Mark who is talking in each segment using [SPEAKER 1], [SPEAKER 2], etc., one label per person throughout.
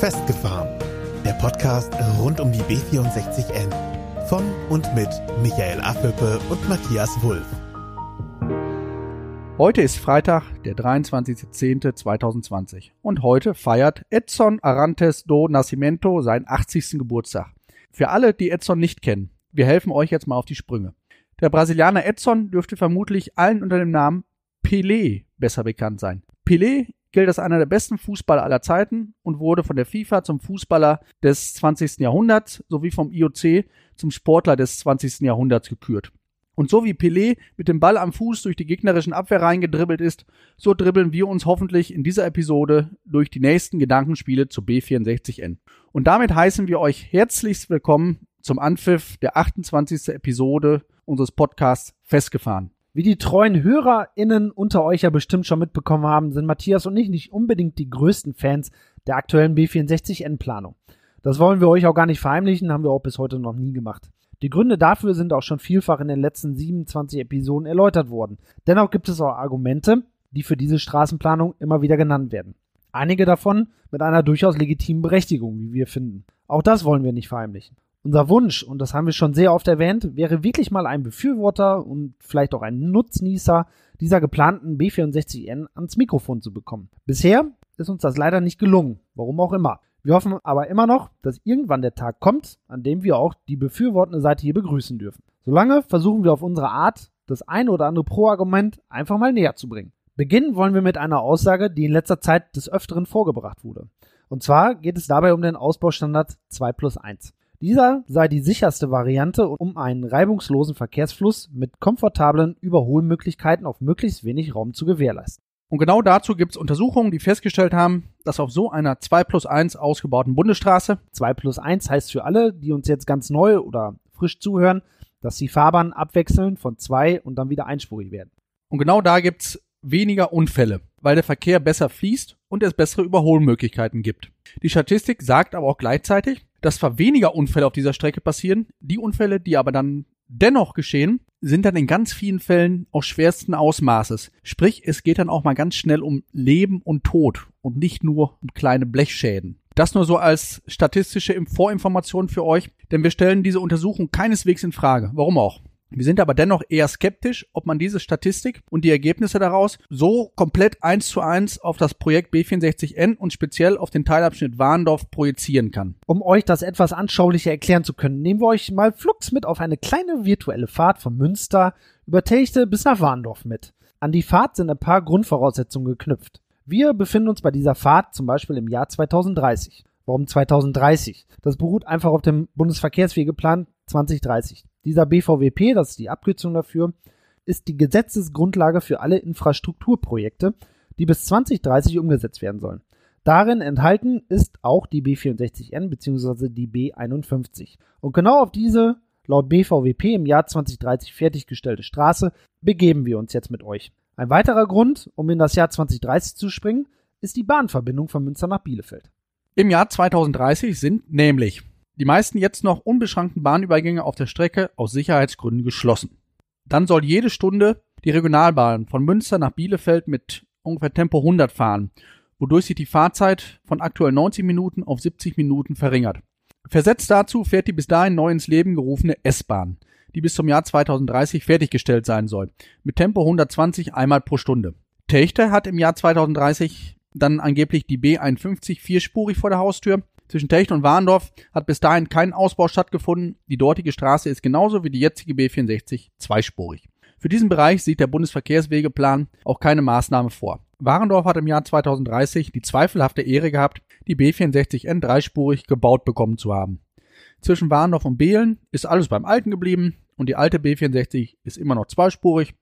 [SPEAKER 1] Festgefahren. Der Podcast rund um die B64N. Von und mit Michael Affelpe und Matthias Wulff.
[SPEAKER 2] Heute ist Freitag, der 23.10.2020 und heute feiert Edson Arantes do Nascimento seinen 80. Geburtstag. Für alle, die Edson nicht kennen, wir helfen euch jetzt mal auf die Sprünge. Der Brasilianer Edson dürfte vermutlich allen unter dem Namen Pelé besser bekannt sein. Pelé gilt als einer der besten Fußballer aller Zeiten und wurde von der FIFA zum Fußballer des 20. Jahrhunderts sowie vom IOC zum Sportler des 20. Jahrhunderts gekürt. Und so wie Pelé mit dem Ball am Fuß durch die gegnerischen Abwehrreihen gedribbelt ist, so dribbeln wir uns hoffentlich in dieser Episode durch die nächsten Gedankenspiele zu B64N. Und damit heißen wir euch herzlichst willkommen zum Anpfiff der 28. Episode unseres Podcasts Festgefahren.
[SPEAKER 3] Wie die treuen HörerInnen unter euch ja bestimmt schon mitbekommen haben, sind Matthias und ich nicht unbedingt die größten Fans der aktuellen B64N-Planung. Das wollen wir euch auch gar nicht verheimlichen, haben wir auch bis heute noch nie gemacht. Die Gründe dafür sind auch schon vielfach in den letzten 27 Episoden erläutert worden. Dennoch gibt es auch Argumente, die für diese Straßenplanung immer wieder genannt werden. Einige davon mit einer durchaus legitimen Berechtigung, wie wir finden. Auch das wollen wir nicht verheimlichen. Unser Wunsch, und das haben wir schon sehr oft erwähnt, wäre wirklich mal ein Befürworter und vielleicht auch ein Nutznießer dieser geplanten B64N ans Mikrofon zu bekommen. Bisher ist uns das leider nicht gelungen, warum auch immer. Wir hoffen aber immer noch, dass irgendwann der Tag kommt, an dem wir auch die befürwortende Seite hier begrüßen dürfen. Solange versuchen wir auf unsere Art, das ein oder andere Pro-Argument einfach mal näher zu bringen. Beginnen wollen wir mit einer Aussage, die in letzter Zeit des Öfteren vorgebracht wurde. Und zwar geht es dabei um den Ausbaustandard 2 plus 1. Dieser sei die sicherste Variante, um einen reibungslosen Verkehrsfluss mit komfortablen Überholmöglichkeiten auf möglichst wenig Raum zu gewährleisten.
[SPEAKER 2] Und genau dazu gibt es Untersuchungen, die festgestellt haben, dass auf so einer 2 plus 1 ausgebauten Bundesstraße
[SPEAKER 3] 2 plus 1 heißt für alle, die uns jetzt ganz neu oder frisch zuhören, dass die Fahrbahnen abwechseln von zwei und dann wieder einspurig werden.
[SPEAKER 2] Und genau da gibt es weniger Unfälle, weil der Verkehr besser fließt und es bessere Überholmöglichkeiten gibt. Die Statistik sagt aber auch gleichzeitig, dass zwar weniger Unfälle auf dieser Strecke passieren, die Unfälle, die aber dann dennoch geschehen, sind dann in ganz vielen Fällen auch schwersten Ausmaßes. Sprich, es geht dann auch mal ganz schnell um Leben und Tod und nicht nur um kleine Blechschäden. Das nur so als statistische Vorinformation für euch, denn wir stellen diese Untersuchung keineswegs in Frage. Warum auch? Wir sind aber dennoch eher skeptisch, ob man diese Statistik und die Ergebnisse daraus so komplett eins zu eins auf das Projekt B64N und speziell auf den Teilabschnitt Warndorf projizieren kann.
[SPEAKER 3] Um euch das etwas anschaulicher erklären zu können, nehmen wir euch mal flugs mit auf eine kleine virtuelle Fahrt von Münster über Techte bis nach Warndorf mit. An die Fahrt sind ein paar Grundvoraussetzungen geknüpft. Wir befinden uns bei dieser Fahrt zum Beispiel im Jahr 2030. Warum 2030? Das beruht einfach auf dem Bundesverkehrswegeplan 2030. Dieser BVWP, das ist die Abkürzung dafür, ist die Gesetzesgrundlage für alle Infrastrukturprojekte, die bis 2030 umgesetzt werden sollen. Darin enthalten ist auch die B64N bzw. die B51. Und genau auf diese laut BVWP im Jahr 2030 fertiggestellte Straße begeben wir uns jetzt mit euch. Ein weiterer Grund, um in das Jahr 2030 zu springen, ist die Bahnverbindung von Münster nach Bielefeld.
[SPEAKER 2] Im Jahr 2030 sind nämlich die meisten jetzt noch unbeschränkten Bahnübergänge auf der Strecke aus Sicherheitsgründen geschlossen. Dann soll jede Stunde die Regionalbahn von Münster nach Bielefeld mit ungefähr Tempo 100 fahren, wodurch sich die Fahrzeit von aktuell 90 Minuten auf 70 Minuten verringert. Versetzt dazu fährt die bis dahin neu ins Leben gerufene S-Bahn, die bis zum Jahr 2030 fertiggestellt sein soll, mit Tempo 120 einmal pro Stunde. Techte hat im Jahr 2030 dann angeblich die B51 vierspurig vor der Haustür zwischen Techt und Warndorf hat bis dahin kein Ausbau stattgefunden. Die dortige Straße ist genauso wie die jetzige B64 zweispurig. Für diesen Bereich sieht der Bundesverkehrswegeplan auch keine Maßnahme vor. Warendorf hat im Jahr 2030 die zweifelhafte Ehre gehabt, die B64N dreispurig gebaut bekommen zu haben. Zwischen Warendorf und Behlen ist alles beim Alten geblieben und die alte B64 ist immer noch zweispurig,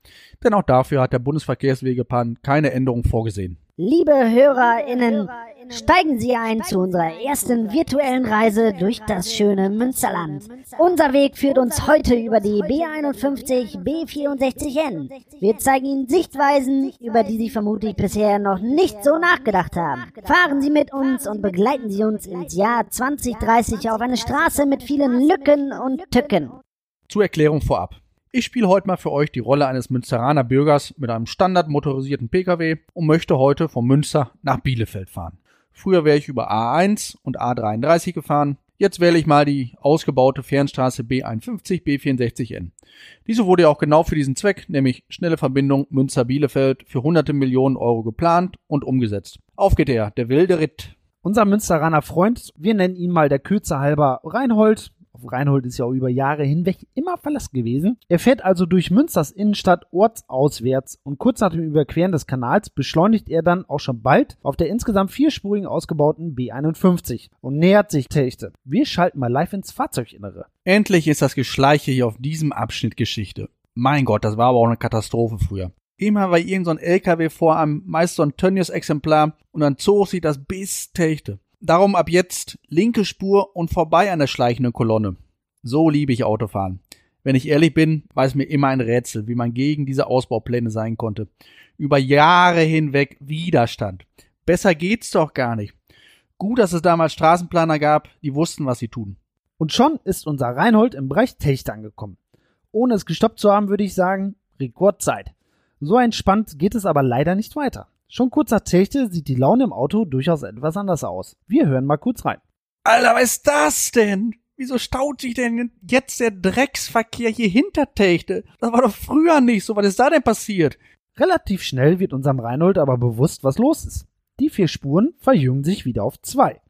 [SPEAKER 2] denn auch dafür hat der Bundesverkehrswegeplan keine Änderung vorgesehen.
[SPEAKER 4] Liebe HörerInnen, steigen Sie ein zu unserer ersten virtuellen Reise durch das schöne Münsterland. Unser Weg führt uns heute über die B51, B64N. Wir zeigen Ihnen Sichtweisen, über die Sie vermutlich bisher noch nicht so nachgedacht haben. Fahren Sie mit uns und begleiten Sie uns ins Jahr 2030 auf eine Straße mit vielen Lücken und Tücken.
[SPEAKER 2] Zur Erklärung vorab. Ich spiele heute mal für euch die Rolle eines Münsteraner Bürgers mit einem standardmotorisierten Pkw und möchte heute von Münster nach Bielefeld fahren. Früher wäre ich über A1 und A33 gefahren. Jetzt wähle ich mal die ausgebaute Fernstraße B51 B64N. Diese wurde ja auch genau für diesen Zweck, nämlich schnelle Verbindung Münster-Bielefeld für hunderte Millionen Euro geplant und umgesetzt. Auf geht er, der wilde Ritt.
[SPEAKER 3] Unser Münsteraner Freund, wir nennen ihn mal der Kürze halber Reinhold, Reinhold ist ja auch über Jahre hinweg immer Verlass gewesen. Er fährt also durch Münsters Innenstadt ortsauswärts und kurz nach dem Überqueren des Kanals beschleunigt er dann auch schon bald auf der insgesamt vierspurigen ausgebauten B51 und nähert sich Techte. Wir schalten mal live ins Fahrzeuginnere.
[SPEAKER 2] Endlich ist das Geschleiche hier auf diesem Abschnitt Geschichte. Mein Gott, das war aber auch eine Katastrophe früher. Immer war irgend so ein LKW vor einem, meist so ein Tönnies-Exemplar und dann zog sich das bis Techte. Darum ab jetzt linke Spur und vorbei an der schleichenden Kolonne. So liebe ich Autofahren. Wenn ich ehrlich bin, war es mir immer ein Rätsel, wie man gegen diese Ausbaupläne sein konnte. Über Jahre hinweg Widerstand. Besser geht's doch gar nicht. Gut, dass es damals Straßenplaner gab, die wussten, was sie tun.
[SPEAKER 3] Und schon ist unser Reinhold im Bereich Techte angekommen. Ohne es gestoppt zu haben, würde ich sagen, Rekordzeit. So entspannt geht es aber leider nicht weiter. Schon kurz nach Techte sieht die Laune im Auto durchaus etwas anders aus. Wir hören mal kurz rein.
[SPEAKER 2] Alter, was ist das denn? Wieso staut sich denn jetzt der Drecksverkehr hier hinter Techte? Das war doch früher nicht so. Was ist da denn passiert?
[SPEAKER 3] Relativ schnell wird unserem Reinhold aber bewusst, was los ist. Die vier Spuren verjüngen sich wieder auf zwei.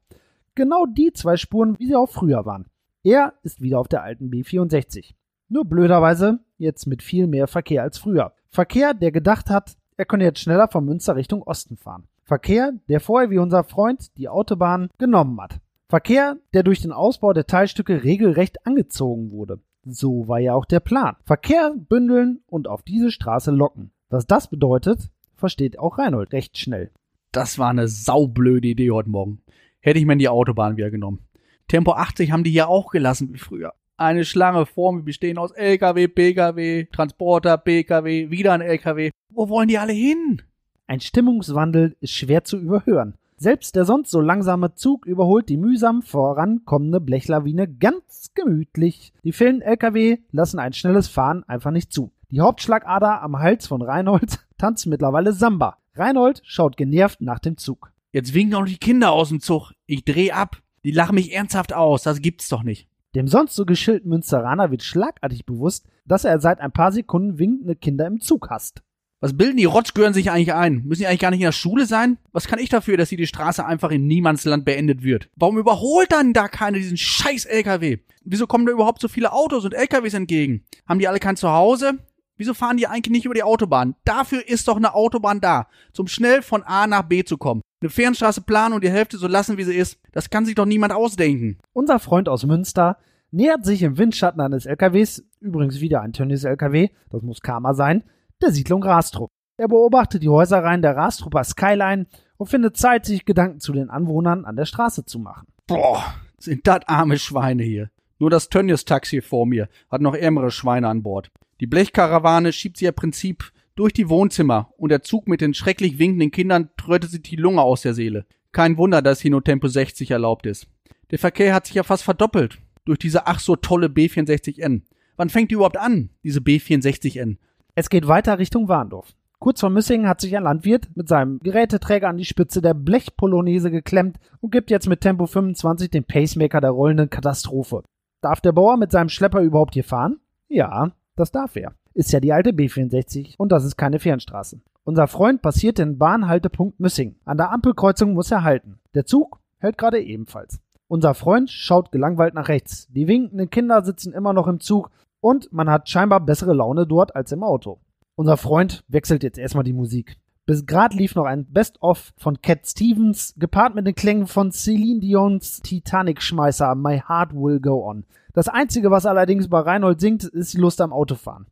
[SPEAKER 3] Genau die zwei Spuren, wie sie auch früher waren. Er ist wieder auf der alten B64. Nur blöderweise jetzt mit viel mehr Verkehr als früher. Verkehr, der gedacht hat, er könne jetzt schneller von Münster Richtung Osten fahren. Verkehr, der vorher wie unser Freund die Autobahn genommen hat. Verkehr, der durch den Ausbau der Teilstücke regelrecht angezogen wurde. So war ja auch der Plan. Verkehr bündeln und auf diese Straße locken. Was das bedeutet, versteht auch Reinhold recht schnell.
[SPEAKER 2] Das war eine saublöde Idee heute Morgen. Hätte ich mir die Autobahn wieder genommen. Tempo 80 haben die hier auch gelassen wie früher. Eine Schlange vor mir bestehen aus LKW, PKW, Transporter, PKW, wieder ein LKW. Wo wollen die alle hin?
[SPEAKER 3] Ein Stimmungswandel ist schwer zu überhören. Selbst der sonst so langsame Zug überholt die mühsam vorankommende Blechlawine ganz gemütlich. Die vielen LKW lassen ein schnelles Fahren einfach nicht zu. Die Hauptschlagader am Hals von Reinhold tanzt mittlerweile Samba. Reinhold schaut genervt nach dem Zug.
[SPEAKER 2] Jetzt winken auch die Kinder aus dem Zug. Ich dreh ab. Die lachen mich ernsthaft aus. Das gibt's doch nicht.
[SPEAKER 3] Dem sonst so geschillten Münsteraner wird schlagartig bewusst, dass er seit ein paar Sekunden winkende Kinder im Zug hasst.
[SPEAKER 2] Was bilden die Rotzgören sich eigentlich ein? Müssen die eigentlich gar nicht in der Schule sein? Was kann ich dafür, dass hier die Straße einfach in Niemandsland beendet wird? Warum überholt dann da keiner diesen scheiß LKW? Wieso kommen da überhaupt so viele Autos und LKWs entgegen? Haben die alle kein Zuhause? Wieso fahren die eigentlich nicht über die Autobahn? Dafür ist doch eine Autobahn da, zum schnell von A nach B zu kommen. Eine Fernstraße planen und die Hälfte so lassen, wie sie ist. Das kann sich doch niemand ausdenken.
[SPEAKER 3] Unser Freund aus Münster nähert sich im Windschatten eines LKWs, übrigens wieder ein Tönnies LKW, das muss Karma sein, der Siedlung Rastrup. Er beobachtet die Häuserreihen der Rastrupper Skyline und findet Zeit, sich Gedanken zu den Anwohnern an der Straße zu machen.
[SPEAKER 2] Boah, sind das arme Schweine hier. Nur das Tönnies-Taxi vor mir hat noch ärmere Schweine an Bord. Die Blechkarawane schiebt sie ja Prinzip durch die Wohnzimmer und der Zug mit den schrecklich winkenden Kindern trötet sich die Lunge aus der Seele. Kein Wunder, dass hier nur Tempo 60 erlaubt ist. Der Verkehr hat sich ja fast verdoppelt durch diese ach so tolle B64N. Wann fängt die überhaupt an, diese B64N?
[SPEAKER 3] Es geht weiter Richtung Warndorf. Kurz vor Müssingen hat sich ein Landwirt mit seinem Geräteträger an die Spitze der Blechpolonaise geklemmt und gibt jetzt mit Tempo 25 den Pacemaker der rollenden Katastrophe. Darf der Bauer mit seinem Schlepper überhaupt hier fahren? Ja, das darf er. Ist ja die alte B64 und das ist keine Fernstraße. Unser Freund passiert den Bahnhaltepunkt Müssing. An der Ampelkreuzung muss er halten. Der Zug hält gerade ebenfalls. Unser Freund schaut gelangweilt nach rechts. Die winkenden Kinder sitzen immer noch im Zug und man hat scheinbar bessere Laune dort als im Auto. Unser Freund wechselt jetzt erstmal die Musik. Bis gerade lief noch ein Best-of von Cat Stevens, gepaart mit den Klängen von Celine Dions Titanic-Schmeißer My Heart Will Go On. Das Einzige, was allerdings bei Reinhold singt, ist die Lust am Autofahren.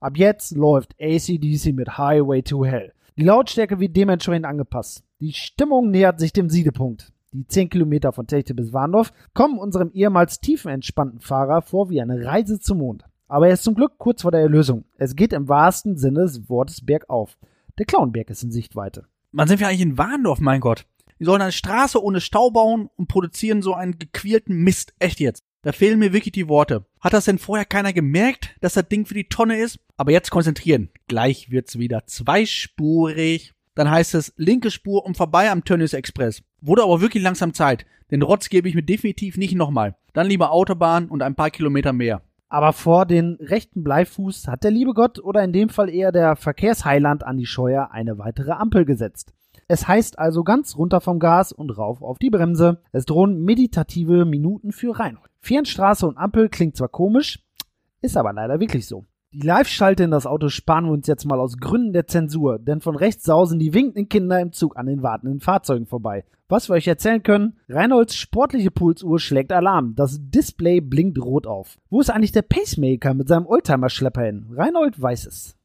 [SPEAKER 3] Ab jetzt läuft ACDC mit Highway to Hell. Die Lautstärke wird dementsprechend angepasst. Die Stimmung nähert sich dem Siedepunkt. Die 10 Kilometer von Techte bis Warndorf kommen unserem ehemals tiefenentspannten Fahrer vor wie eine Reise zum Mond. Aber er ist zum Glück kurz vor der Erlösung. Es geht im wahrsten Sinne des Wortes bergauf. Der Clownberg ist in Sichtweite.
[SPEAKER 2] Wann sind wir eigentlich in Warndorf, mein Gott? Die sollen eine Straße ohne Stau bauen und produzieren so einen gequälten Mist. Echt jetzt. Da fehlen mir wirklich die Worte. Hat das denn vorher keiner gemerkt, dass das Ding für die Tonne ist? Aber jetzt konzentrieren. Gleich wird's wieder zweispurig. Dann heißt es linke Spur und vorbei am Tönnies Express. Wurde aber wirklich langsam Zeit. Den Rotz gebe ich mir definitiv nicht nochmal. Dann lieber Autobahn und ein paar Kilometer mehr.
[SPEAKER 3] Aber vor den rechten Bleifuß hat der liebe Gott oder in dem Fall eher der Verkehrsheiland Andi Scheuer eine weitere Ampel gesetzt. Es heißt also ganz runter vom Gas und rauf auf die Bremse. Es drohen meditative Minuten für Reinhold. Fernstraße und Ampel klingt zwar komisch, ist aber leider wirklich so. Die Live-Schalte in das Auto sparen wir uns jetzt mal aus Gründen der Zensur, denn von rechts sausen die winkenden Kinder im Zug an den wartenden Fahrzeugen vorbei. Was wir euch erzählen können, Reinholds sportliche Pulsuhr schlägt Alarm. Das Display blinkt rot auf. Wo ist eigentlich der Pacemaker mit seinem Oldtimer-Schlepper hin? Reinhold weiß es.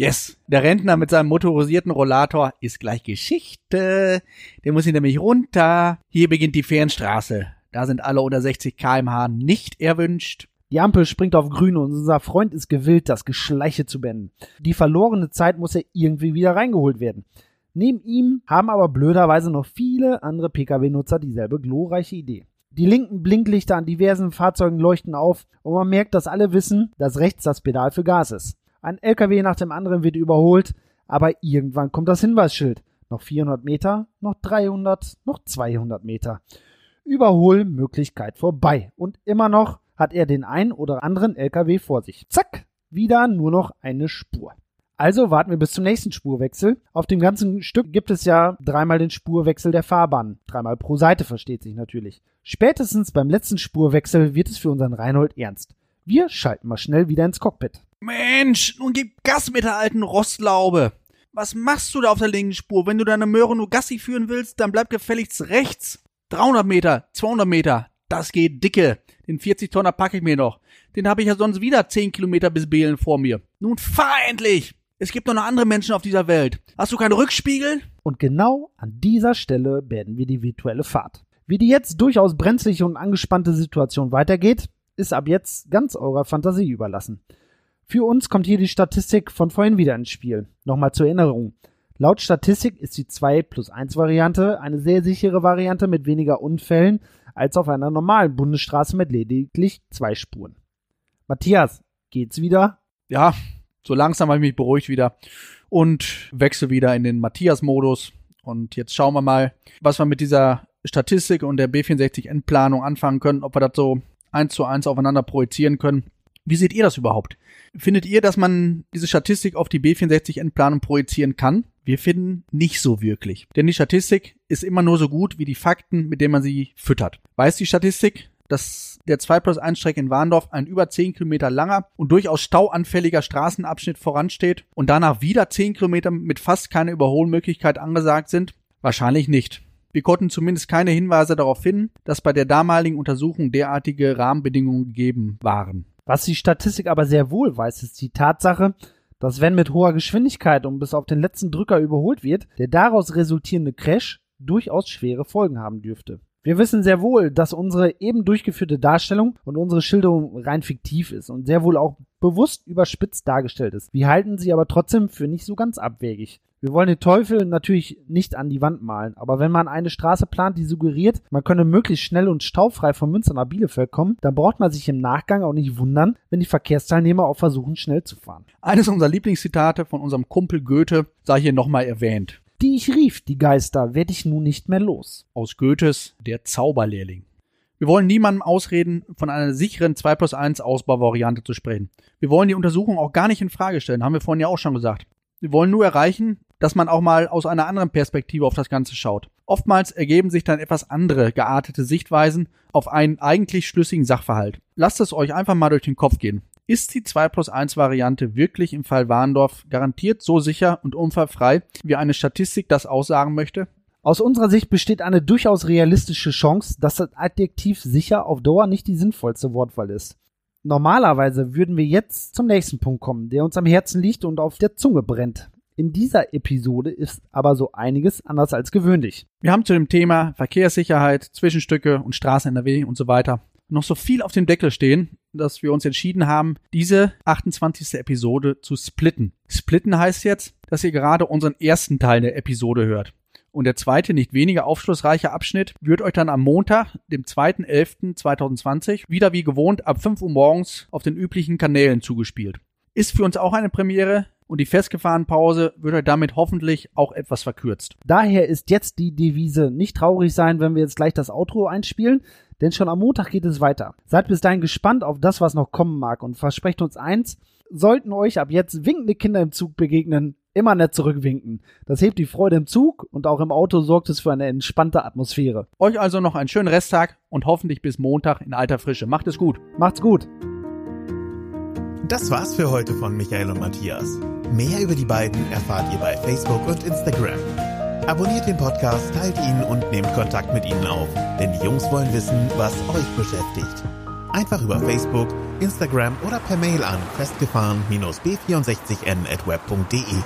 [SPEAKER 2] Yes, der Rentner mit seinem motorisierten Rollator ist gleich Geschichte. Der muss ihn nämlich runter. Hier beginnt die Fernstraße. Da sind alle unter 60 kmh nicht erwünscht.
[SPEAKER 3] Die Ampel springt auf grün und unser Freund ist gewillt, das Geschleiche zu beenden. Die verlorene Zeit muss ja irgendwie wieder reingeholt werden. Neben ihm haben aber blöderweise noch viele andere Pkw-Nutzer dieselbe glorreiche Idee. Die linken Blinklichter an diversen Fahrzeugen leuchten auf und man merkt, dass alle wissen, dass rechts das Pedal für Gas ist. Ein LKW nach dem anderen wird überholt, aber irgendwann kommt das Hinweisschild. Noch 400 Meter, noch 300, noch 200 Meter. Überholmöglichkeit vorbei. Und immer noch hat er den ein oder anderen LKW vor sich. Zack, wieder nur noch eine Spur. Also warten wir bis zum nächsten Spurwechsel. Auf dem ganzen Stück gibt es ja dreimal den Spurwechsel der Fahrbahn. Dreimal pro Seite versteht sich natürlich. Spätestens beim letzten Spurwechsel wird es für unseren Reinhold ernst. Wir schalten mal schnell wieder ins Cockpit.
[SPEAKER 2] Mensch, nun gib Gas mit der alten Rostlaube. Was machst du da auf der linken Spur? Wenn du deine Möhre nur Gassi führen willst, dann bleib gefälligst rechts. 300 Meter, 200 Meter, das geht dicke. Den 40 Tonner packe ich mir noch. Den habe ich ja sonst wieder 10 Kilometer bis Behlen vor mir. Nun fahr endlich! Es gibt noch andere Menschen auf dieser Welt. Hast du keinen Rückspiegel?
[SPEAKER 3] Und genau an dieser Stelle beenden wir die virtuelle Fahrt. Wie die jetzt durchaus brenzliche und angespannte Situation weitergeht, ist ab jetzt ganz eurer Fantasie überlassen. Für uns kommt hier die Statistik von vorhin wieder ins Spiel. Nochmal zur Erinnerung. Laut Statistik ist die 2 plus 1 Variante eine sehr sichere Variante mit weniger Unfällen als auf einer normalen Bundesstraße mit lediglich zwei Spuren. Matthias, geht's wieder?
[SPEAKER 2] Ja, so langsam habe ich mich beruhigt wieder und wechsle wieder in den Matthias-Modus. Und jetzt schauen wir mal, was wir mit dieser Statistik und der B64-Endplanung anfangen können, ob wir das so eins zu eins aufeinander projizieren können. Wie seht ihr das überhaupt? Findet ihr, dass man diese Statistik auf die B64-Endplanung projizieren kann? Wir finden nicht so wirklich. Denn die Statistik ist immer nur so gut wie die Fakten, mit denen man sie füttert. Weiß die Statistik, dass der 2 plus 1 Strecke in Warndorf ein über 10 Kilometer langer und durchaus stauanfälliger Straßenabschnitt voransteht und danach wieder 10 Kilometer mit fast keiner Überholmöglichkeit angesagt sind? Wahrscheinlich nicht. Wir konnten zumindest keine Hinweise darauf finden, dass bei der damaligen Untersuchung derartige Rahmenbedingungen gegeben waren.
[SPEAKER 3] Was die Statistik aber sehr wohl weiß, ist die Tatsache, dass wenn mit hoher Geschwindigkeit und bis auf den letzten Drücker überholt wird, der daraus resultierende Crash durchaus schwere Folgen haben dürfte. Wir wissen sehr wohl, dass unsere eben durchgeführte Darstellung und unsere Schilderung rein fiktiv ist und sehr wohl auch bewusst überspitzt dargestellt ist. Wir halten sie aber trotzdem für nicht so ganz abwegig. Wir wollen den Teufel natürlich nicht an die Wand malen, aber wenn man eine Straße plant, die suggeriert, man könne möglichst schnell und staufrei von Münster nach Bielefeld kommen, dann braucht man sich im Nachgang auch nicht wundern, wenn die Verkehrsteilnehmer auch versuchen, schnell zu fahren.
[SPEAKER 2] Eines unserer Lieblingszitate von unserem Kumpel Goethe sei hier nochmal erwähnt.
[SPEAKER 3] Die ich rief, die Geister, werd ich nun nicht mehr los.
[SPEAKER 2] Aus Goethes Der Zauberlehrling. Wir wollen niemandem ausreden, von einer sicheren 2 plus 1 Ausbauvariante zu sprechen. Wir wollen die Untersuchung auch gar nicht in Frage stellen, haben wir vorhin ja auch schon gesagt. Wir wollen nur erreichen, dass man auch mal aus einer anderen Perspektive auf das Ganze schaut. Oftmals ergeben sich dann etwas andere geartete Sichtweisen auf einen eigentlich schlüssigen Sachverhalt. Lasst es euch einfach mal durch den Kopf gehen. Ist die 2 plus 1 Variante wirklich im Fall Warndorf garantiert so sicher und unfallfrei, wie eine Statistik das aussagen möchte?
[SPEAKER 3] Aus unserer Sicht besteht eine durchaus realistische Chance, dass das Adjektiv sicher auf Dauer nicht die sinnvollste Wortwahl ist. Normalerweise würden wir jetzt zum nächsten Punkt kommen, der uns am Herzen liegt und auf der Zunge brennt. In dieser Episode ist aber so einiges anders als gewöhnlich.
[SPEAKER 2] Wir haben zu dem Thema Verkehrssicherheit, Zwischenstücke und Straßen NRW und so weiter noch so viel auf dem Deckel stehen, dass wir uns entschieden haben, diese 28. Episode zu splitten. Splitten heißt jetzt, dass ihr gerade unseren ersten Teil der Episode hört. Und der zweite, nicht weniger aufschlussreiche Abschnitt wird euch dann am Montag, dem 2.11.2020, wieder wie gewohnt ab 5 Uhr morgens auf den üblichen Kanälen zugespielt. Ist für uns auch eine Premiere, und die Festgefahrenpause wird euch damit hoffentlich auch etwas verkürzt.
[SPEAKER 3] Daher ist jetzt die Devise nicht traurig sein, wenn wir jetzt gleich das Outro einspielen, denn schon am Montag geht es weiter. Seid bis dahin gespannt auf das, was noch kommen mag und versprecht uns eins, sollten euch ab jetzt winkende Kinder im Zug begegnen, immer nett zurückwinken. Das hebt die Freude im Zug und auch im Auto sorgt es für eine entspannte Atmosphäre.
[SPEAKER 2] Euch also noch einen schönen Resttag und hoffentlich bis Montag in alter Frische. Macht es gut.
[SPEAKER 3] Macht's gut.
[SPEAKER 1] Das war's für heute von Michael und Matthias. Mehr über die beiden erfahrt ihr bei Facebook und Instagram. Abonniert den Podcast, teilt ihn und nehmt Kontakt mit ihnen auf, denn die Jungs wollen wissen, was euch beschäftigt. Einfach über Facebook, Instagram oder per Mail an festgefahren-b64n@web.de.